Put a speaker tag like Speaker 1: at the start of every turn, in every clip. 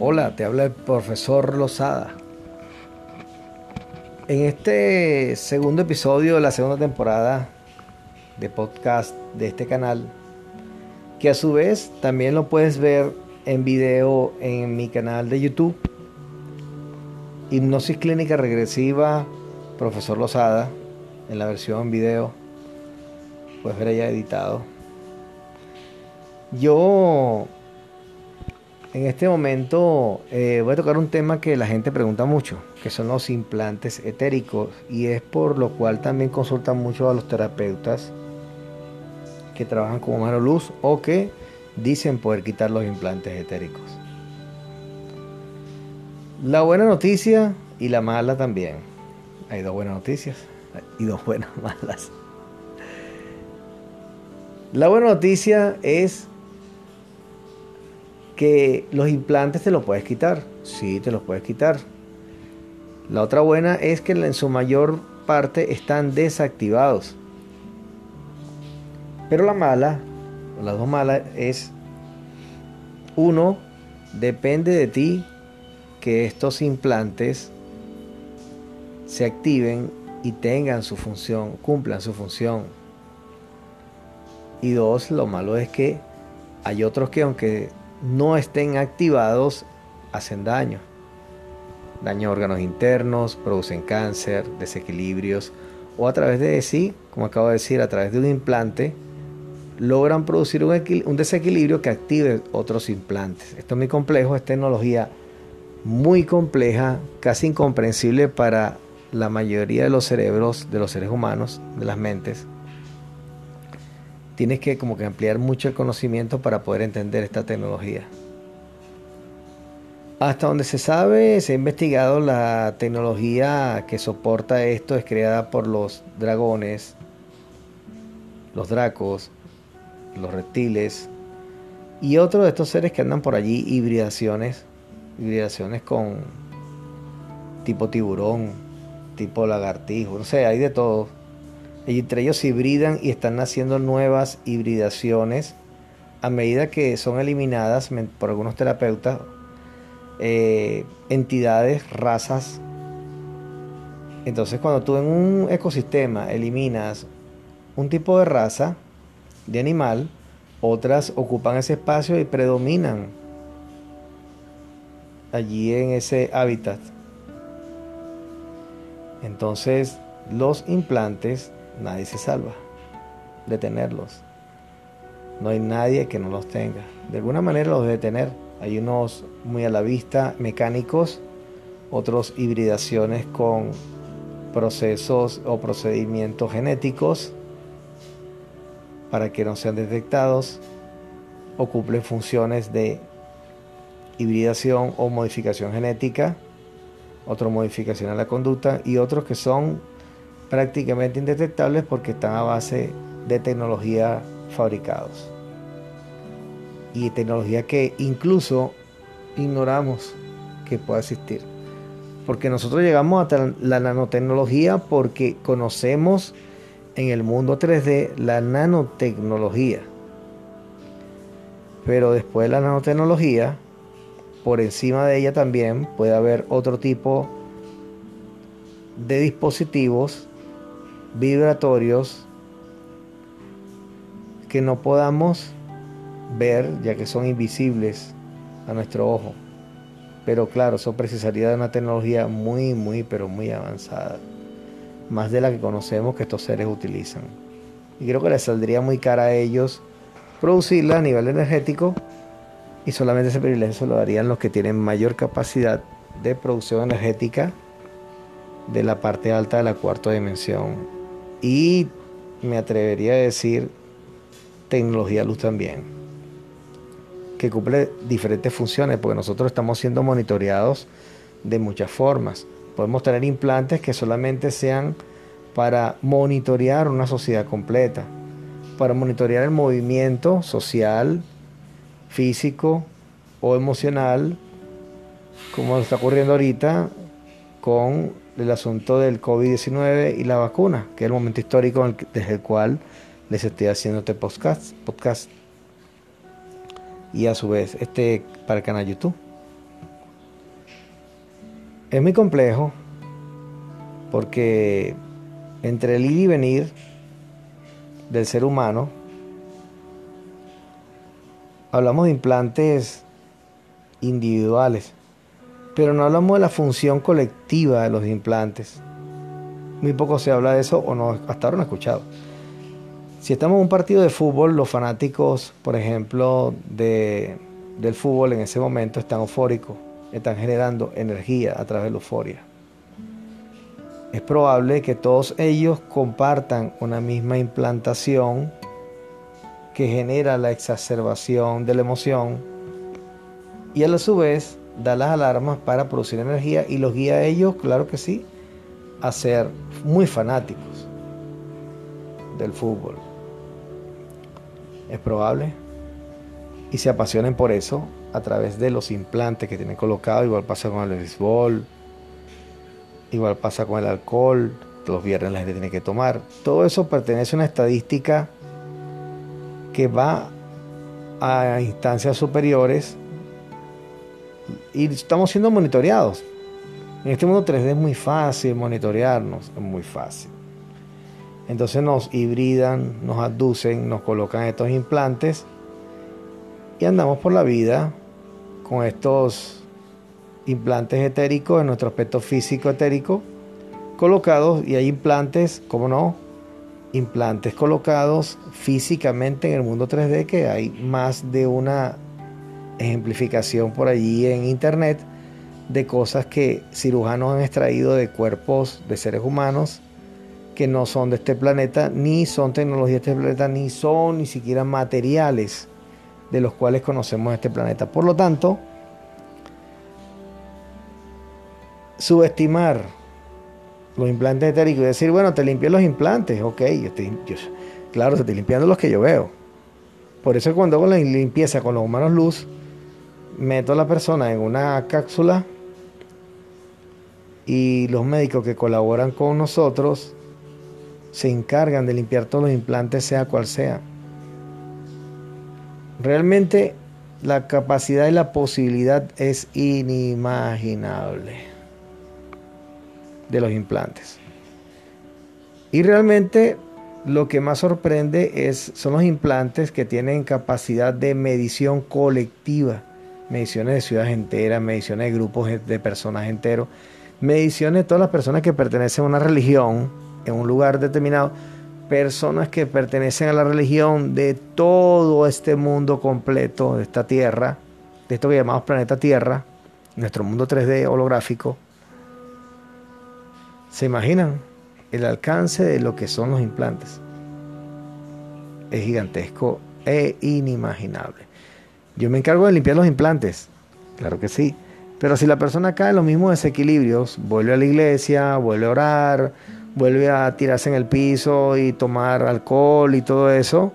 Speaker 1: Hola, te habla el profesor Lozada. En este segundo episodio de la segunda temporada de podcast de este canal, que a su vez también lo puedes ver en video en mi canal de YouTube, Hipnosis Clínica Regresiva, profesor Lozada, en la versión video, puedes ver ya editado. Yo en este momento eh, voy a tocar un tema que la gente pregunta mucho, que son los implantes etéricos, y es por lo cual también consultan mucho a los terapeutas que trabajan como mano luz o que dicen poder quitar los implantes etéricos. La buena noticia y la mala también. Hay dos buenas noticias y dos buenas malas. La buena noticia es que los implantes te los puedes quitar. Sí, te los puedes quitar. La otra buena es que en su mayor parte están desactivados. Pero la mala, o las dos malas, es uno, depende de ti que estos implantes se activen y tengan su función, cumplan su función. Y dos, lo malo es que hay otros que aunque no estén activados hacen daño. Daño a órganos internos, producen cáncer, desequilibrios o a través de sí, como acabo de decir, a través de un implante, logran producir un, desequilibrio que active otros implantes. Esto es muy complejo, es tecnología muy compleja, casi incomprensible para la mayoría de los cerebros de los seres humanos, de las mentes tienes que como que ampliar mucho el conocimiento para poder entender esta tecnología. Hasta donde se sabe, se ha investigado la tecnología que soporta esto, es creada por los dragones, los dracos, los reptiles y otros de estos seres que andan por allí, hibridaciones, hibridaciones con tipo tiburón, tipo lagartijo, no sé, hay de todo entre ellos se hibridan y están naciendo nuevas hibridaciones a medida que son eliminadas por algunos terapeutas eh, entidades, razas. Entonces cuando tú en un ecosistema eliminas un tipo de raza de animal, otras ocupan ese espacio y predominan allí en ese hábitat. Entonces los implantes nadie se salva de tenerlos. No hay nadie que no los tenga. De alguna manera los debe tener. Hay unos muy a la vista mecánicos, otros hibridaciones con procesos o procedimientos genéticos para que no sean detectados o cumplen funciones de hibridación o modificación genética, otra modificación a la conducta y otros que son prácticamente indetectables porque están a base de tecnología fabricados. Y tecnología que incluso ignoramos que pueda existir. Porque nosotros llegamos a la nanotecnología porque conocemos en el mundo 3D la nanotecnología. Pero después de la nanotecnología, por encima de ella también puede haber otro tipo de dispositivos vibratorios que no podamos ver ya que son invisibles a nuestro ojo. Pero claro, eso precisaría de una tecnología muy, muy, pero muy avanzada. Más de la que conocemos que estos seres utilizan. Y creo que les saldría muy cara a ellos producirla a nivel energético y solamente ese privilegio lo darían los que tienen mayor capacidad de producción energética de la parte alta de la cuarta dimensión y me atrevería a decir tecnología luz también, que cumple diferentes funciones, porque nosotros estamos siendo monitoreados de muchas formas. Podemos tener implantes que solamente sean para monitorear una sociedad completa, para monitorear el movimiento social, físico o emocional, como está ocurriendo ahorita con el asunto del COVID-19 y la vacuna, que es el momento histórico desde el cual les estoy haciendo este podcast, podcast. Y a su vez, este para el canal YouTube. Es muy complejo porque entre el ir y venir del ser humano, hablamos de implantes individuales, pero no hablamos de la función colectiva de los implantes. Muy poco se habla de eso o no, hasta ahora no he escuchado. Si estamos en un partido de fútbol, los fanáticos, por ejemplo, de, del fútbol en ese momento están eufóricos, están generando energía a través de la euforia. Es probable que todos ellos compartan una misma implantación que genera la exacerbación de la emoción y a la su vez da las alarmas para producir energía y los guía a ellos, claro que sí, a ser muy fanáticos del fútbol es probable, y se apasionen por eso a través de los implantes que tienen colocados, igual pasa con el béisbol, igual pasa con el alcohol, los viernes la gente tiene que tomar. Todo eso pertenece a una estadística que va a instancias superiores y estamos siendo monitoreados. En este mundo 3D es muy fácil monitorearnos, es muy fácil. Entonces nos hibridan, nos aducen, nos colocan estos implantes y andamos por la vida con estos implantes etéricos en nuestro aspecto físico etérico colocados y hay implantes, ¿cómo no? Implantes colocados físicamente en el mundo 3D que hay más de una ejemplificación por allí en internet de cosas que cirujanos han extraído de cuerpos de seres humanos que no son de este planeta, ni son tecnologías de este planeta, ni son ni siquiera materiales de los cuales conocemos este planeta. Por lo tanto, subestimar los implantes etéricos y decir, bueno, te limpié los implantes, ok, claro, te estoy limpiando los que yo veo. Por eso cuando hago la limpieza con los humanos luz, meto a la persona en una cápsula y los médicos que colaboran con nosotros se encargan de limpiar todos los implantes, sea cual sea. Realmente la capacidad y la posibilidad es inimaginable de los implantes. Y realmente lo que más sorprende es, son los implantes que tienen capacidad de medición colectiva, mediciones de ciudades enteras, mediciones de grupos de personas enteros, mediciones de todas las personas que pertenecen a una religión, en un lugar determinado, personas que pertenecen a la religión de todo este mundo completo, de esta Tierra, de esto que llamamos planeta Tierra, nuestro mundo 3D holográfico, ¿se imaginan el alcance de lo que son los implantes? Es gigantesco e inimaginable. Yo me encargo de limpiar los implantes, claro que sí, pero si la persona cae en los mismos desequilibrios, vuelve a la iglesia, vuelve a orar, vuelve a tirarse en el piso y tomar alcohol y todo eso,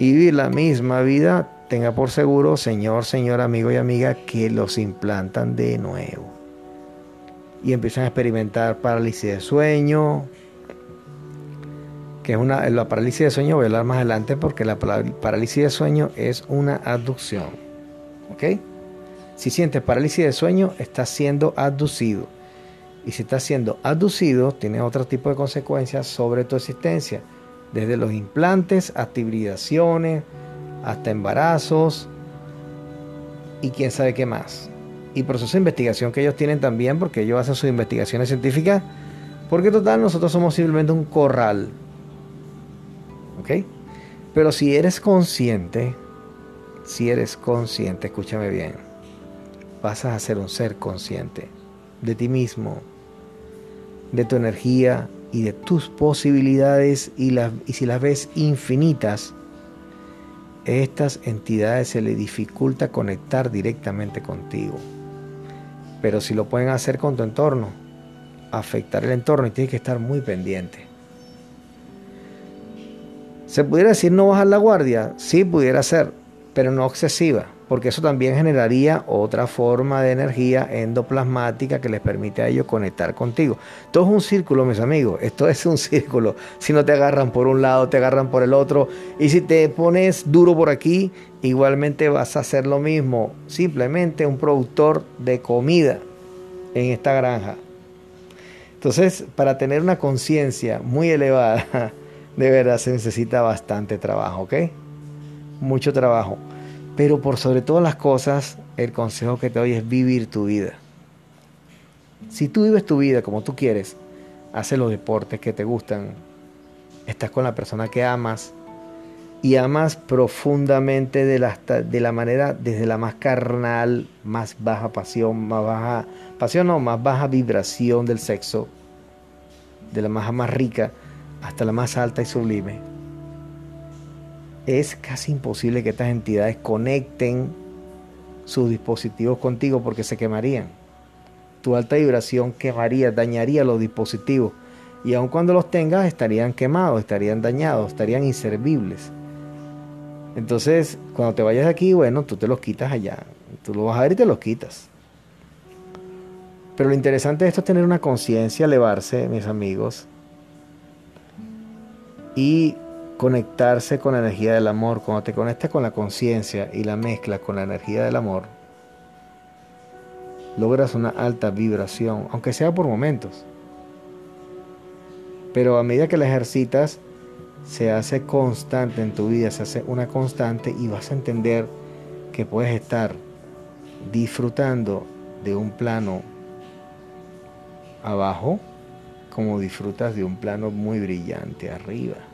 Speaker 1: y vivir la misma vida, tenga por seguro, señor, señor, amigo y amiga, que los implantan de nuevo. Y empiezan a experimentar parálisis de sueño, que es una, la parálisis de sueño, voy a hablar más adelante porque la parálisis de sueño es una abducción. ¿Ok? Si sientes parálisis de sueño, estás siendo abducido y si está siendo aducido, tiene otro tipo de consecuencias sobre tu existencia, desde los implantes hasta hibridaciones, hasta embarazos y quién sabe qué más. Y proceso de investigación que ellos tienen también, porque ellos hacen sus investigaciones científicas, porque total nosotros somos simplemente un corral. ¿Ok? Pero si eres consciente, si eres consciente, escúchame bien, vas a ser un ser consciente de ti mismo, de tu energía y de tus posibilidades y, las, y si las ves infinitas, estas entidades se le dificulta conectar directamente contigo. Pero si lo pueden hacer con tu entorno, afectar el entorno y tienes que estar muy pendiente. ¿Se pudiera decir no bajar la guardia? Sí, pudiera ser, pero no excesiva porque eso también generaría otra forma de energía endoplasmática que les permite a ellos conectar contigo. Todo es un círculo, mis amigos, esto es un círculo. Si no te agarran por un lado, te agarran por el otro, y si te pones duro por aquí, igualmente vas a hacer lo mismo, simplemente un productor de comida en esta granja. Entonces, para tener una conciencia muy elevada, de verdad se necesita bastante trabajo, ¿ok? Mucho trabajo. Pero por sobre todas las cosas, el consejo que te doy es vivir tu vida. Si tú vives tu vida como tú quieres, haces los deportes que te gustan, estás con la persona que amas y amas profundamente de la, manera, desde la más carnal, más baja pasión, más baja pasión, no, más baja vibración del sexo, de la más rica hasta la más alta y sublime. Es casi imposible que estas entidades conecten sus dispositivos contigo porque se quemarían. Tu alta vibración quemaría, dañaría los dispositivos y aun cuando los tengas estarían quemados, estarían dañados, estarían inservibles. Entonces, cuando te vayas de aquí, bueno, tú te los quitas allá. Tú lo vas a ver y te los quitas. Pero lo interesante de esto es tener una conciencia, elevarse, mis amigos, y conectarse con la energía del amor. Cuando te conectas con la conciencia y la mezclas con la energía del amor, logras una alta vibración, aunque sea por momentos. Pero a medida que la ejercitas, se hace constante en tu vida, se hace una constante y vas a entender que puedes estar disfrutando de un plano abajo como disfrutas de un plano muy brillante arriba.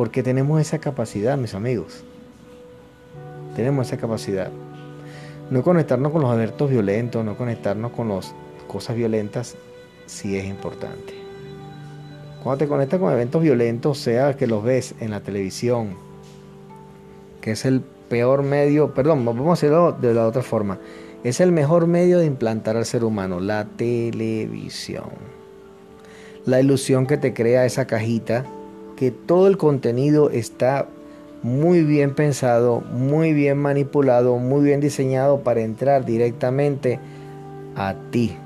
Speaker 1: Porque tenemos esa capacidad, mis amigos. Tenemos esa capacidad. No conectarnos con los alertos violentos, no conectarnos con las cosas violentas, sí es importante. Cuando te conectas con eventos violentos, sea que los ves en la televisión, que es el peor medio, perdón, vamos a hacerlo de la otra forma, es el mejor medio de implantar al ser humano, la televisión. La ilusión que te crea esa cajita, que todo el contenido está muy bien pensado, muy bien manipulado, muy bien diseñado para entrar directamente a ti.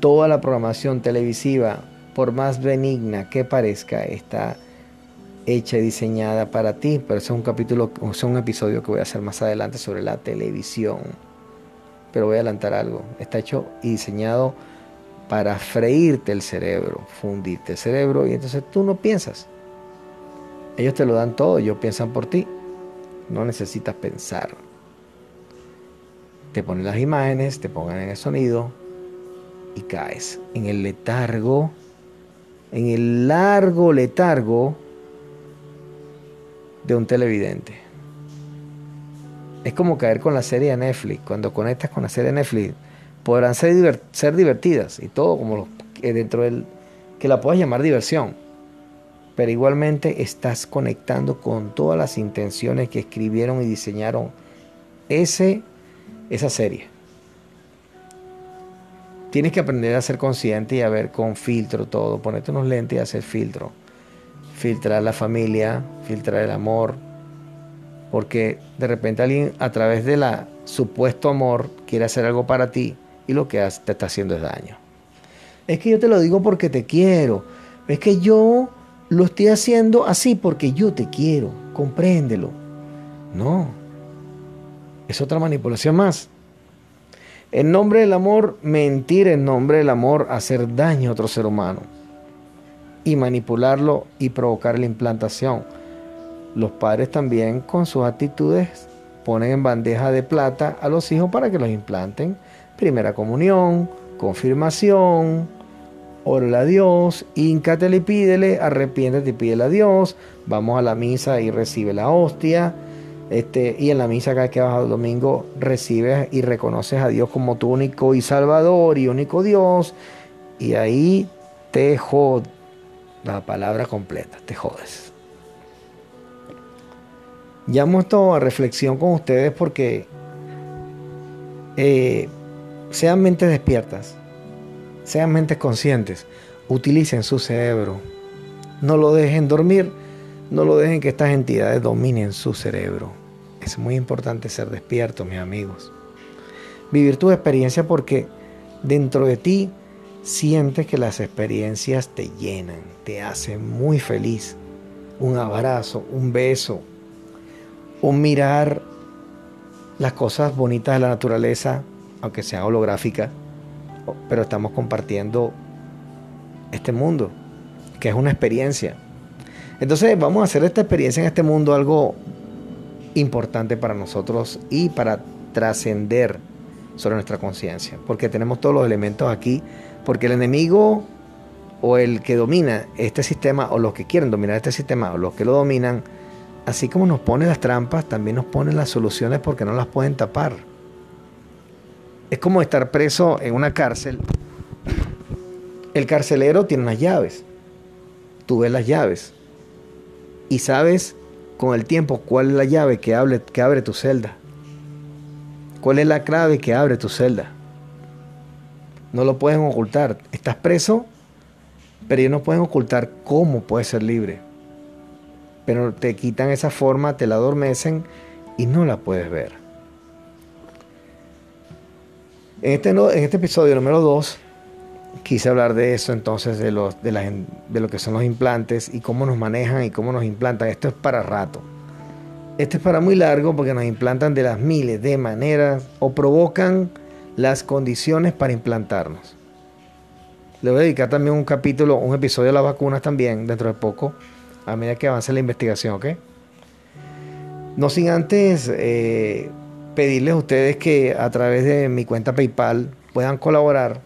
Speaker 1: Toda la programación televisiva por más benigna que parezca, está hecha y diseñada para ti. Pero eso es un capítulo, es un episodio que voy a hacer más adelante sobre la televisión. Pero voy a adelantar algo. Está hecho y diseñado para freírte el cerebro, fundirte el cerebro y entonces tú no piensas. Ellos te lo dan todo, ellos piensan por ti. No necesitas pensar. Te ponen las imágenes, te pongan en el sonido y caes en el letargo en el largo letargo de un televidente. Es como caer con la serie de Netflix. Cuando conectas con la serie de Netflix, podrán ser, divertidas y todo como dentro del que la puedas llamar diversión. Pero igualmente estás conectando con todas las intenciones que escribieron y diseñaron ese, esa serie. Tienes que aprender a ser consciente y a ver con filtro todo. Ponerte unos lentes y hacer filtro. Filtrar la familia, filtrar el amor. Porque de repente alguien a través de la supuesto amor quiere hacer algo para ti y lo que te está haciendo es daño. Es que yo te lo digo porque te quiero. Es que yo lo estoy haciendo así porque yo te quiero. Compréndelo. No. Es otra manipulación más. En nombre del amor, mentir en nombre del amor, hacer daño a otro ser humano y manipularlo y provocar la implantación. Los padres también con sus actitudes ponen en bandeja de plata a los hijos para que los implanten. Primera comunión, confirmación, órale a Dios, íncate y pídele, arrepiéntete y pídele a Dios, vamos a la misa y recibe la hostia este, y en la misa cada vez que vas al domingo recibes y reconoces a Dios como tu único y salvador y único Dios. Y ahí te jodes. La palabra completa, te jodes. Llamo esto a reflexión con ustedes porque eh, sean mentes despiertas, sean mentes conscientes, utilicen su cerebro. No lo dejen dormir no lo dejen que estas entidades dominen su cerebro. Es muy importante ser despierto, mis amigos. Vivir tu experiencia porque dentro de ti sientes que las experiencias te llenan, te hacen muy feliz. Un abrazo, un beso, un mirar las cosas bonitas de la naturaleza, aunque sea holográfica, pero estamos compartiendo este mundo, que es una experiencia. Entonces vamos a hacer esta experiencia en este mundo algo importante para nosotros y para trascender sobre nuestra conciencia, porque tenemos todos los elementos aquí, porque el enemigo o el que domina este sistema o los que quieren dominar este sistema o los que lo dominan, así como nos pone las trampas, también nos pone las soluciones porque no las pueden tapar. Es como estar preso en una cárcel. El carcelero tiene unas llaves. Tú ves las llaves y sabes con el tiempo cuál es la llave que abre, tu celda. ¿Cuál es la clave que abre tu celda? No lo pueden ocultar. Estás preso, pero ellos no pueden ocultar cómo puedes ser libre. Pero te quitan esa forma, te la adormecen y no la puedes ver. En este, en este episodio número 2 quise hablar de eso entonces, de, los, de, de lo que son los implantes y cómo nos manejan y cómo nos implantan. Esto es para rato. Esto es para muy largo porque nos implantan de las miles de maneras o provocan las condiciones para implantarnos. Le voy a dedicar también un capítulo, un episodio de las vacunas también dentro de poco, a medida que avance la investigación, ¿ok? No sin antes eh, pedirles a ustedes que a través de mi cuenta PayPal puedan colaborar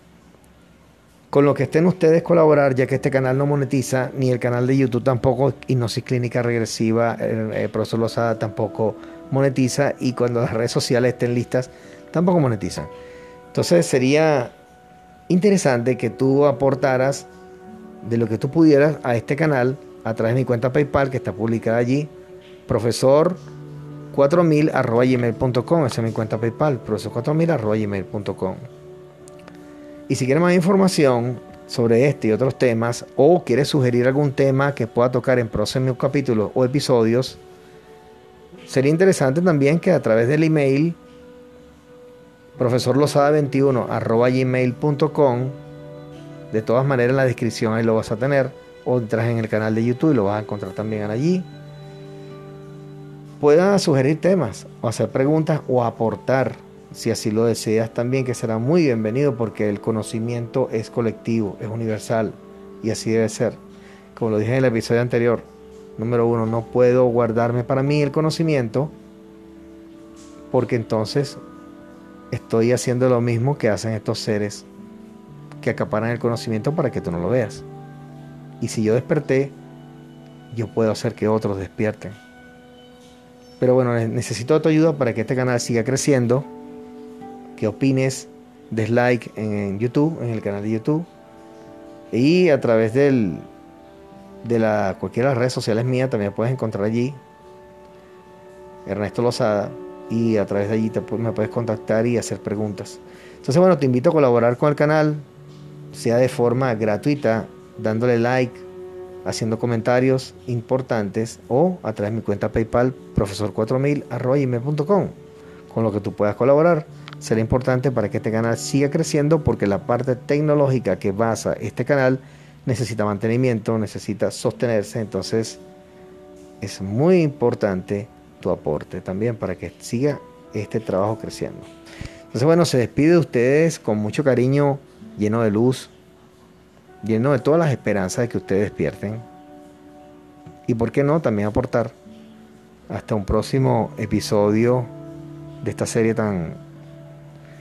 Speaker 1: con lo que estén ustedes colaborar, ya que este canal no monetiza, ni el canal de YouTube tampoco, Hipnosis Clínica Regresiva, el, profesor Lozada tampoco monetiza, y cuando las redes sociales estén listas, tampoco monetizan. Entonces sería interesante que tú aportaras de lo que tú pudieras a este canal a través de mi cuenta PayPal que está publicada allí, profesor 4000 gmail.com, esa es mi cuenta PayPal, profesor 4000 gmail.com. Y si quieres más información sobre este y otros temas, o quieres sugerir algún tema que pueda tocar en próximos capítulos o episodios, sería interesante también que a través del email profesorlosada21 arroba gmail.com de todas maneras en la descripción ahí lo vas a tener o entras en el canal de YouTube y lo vas a encontrar también allí puedan sugerir temas o hacer preguntas o aportar si así lo deseas también, que será muy bienvenido porque el conocimiento es colectivo, es universal y así debe ser. Como lo dije en el episodio anterior, número uno, no puedo guardarme para mí el conocimiento porque entonces estoy haciendo lo mismo que hacen estos seres que acaparan el conocimiento para que tú no lo veas. Y si yo desperté, yo puedo hacer que otros despierten. Pero bueno, necesito tu ayuda para que este canal siga creciendo que opines, dislike en YouTube, en el canal de YouTube. Y a través del, de la, cualquiera de las redes sociales mías también puedes encontrar allí Ernesto Lozada y a través de allí te, me puedes contactar y hacer preguntas. Entonces, bueno, te invito a colaborar con el canal, sea de forma gratuita, dándole like, haciendo comentarios importantes o a través de mi cuenta PayPal, profesor4000 con lo que tú puedas colaborar será importante para que este canal siga creciendo porque la parte tecnológica que basa este canal necesita mantenimiento, necesita sostenerse, entonces es muy importante tu aporte también para que siga este trabajo creciendo. Entonces bueno, se despide de ustedes con mucho cariño, lleno de luz, lleno de todas las esperanzas de que ustedes despierten. Y por qué no, también aportar hasta un próximo episodio de esta serie tan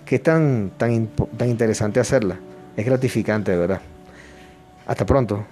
Speaker 1: que es tan, tan, tan interesante hacerla. Es gratificante, de verdad. Hasta pronto.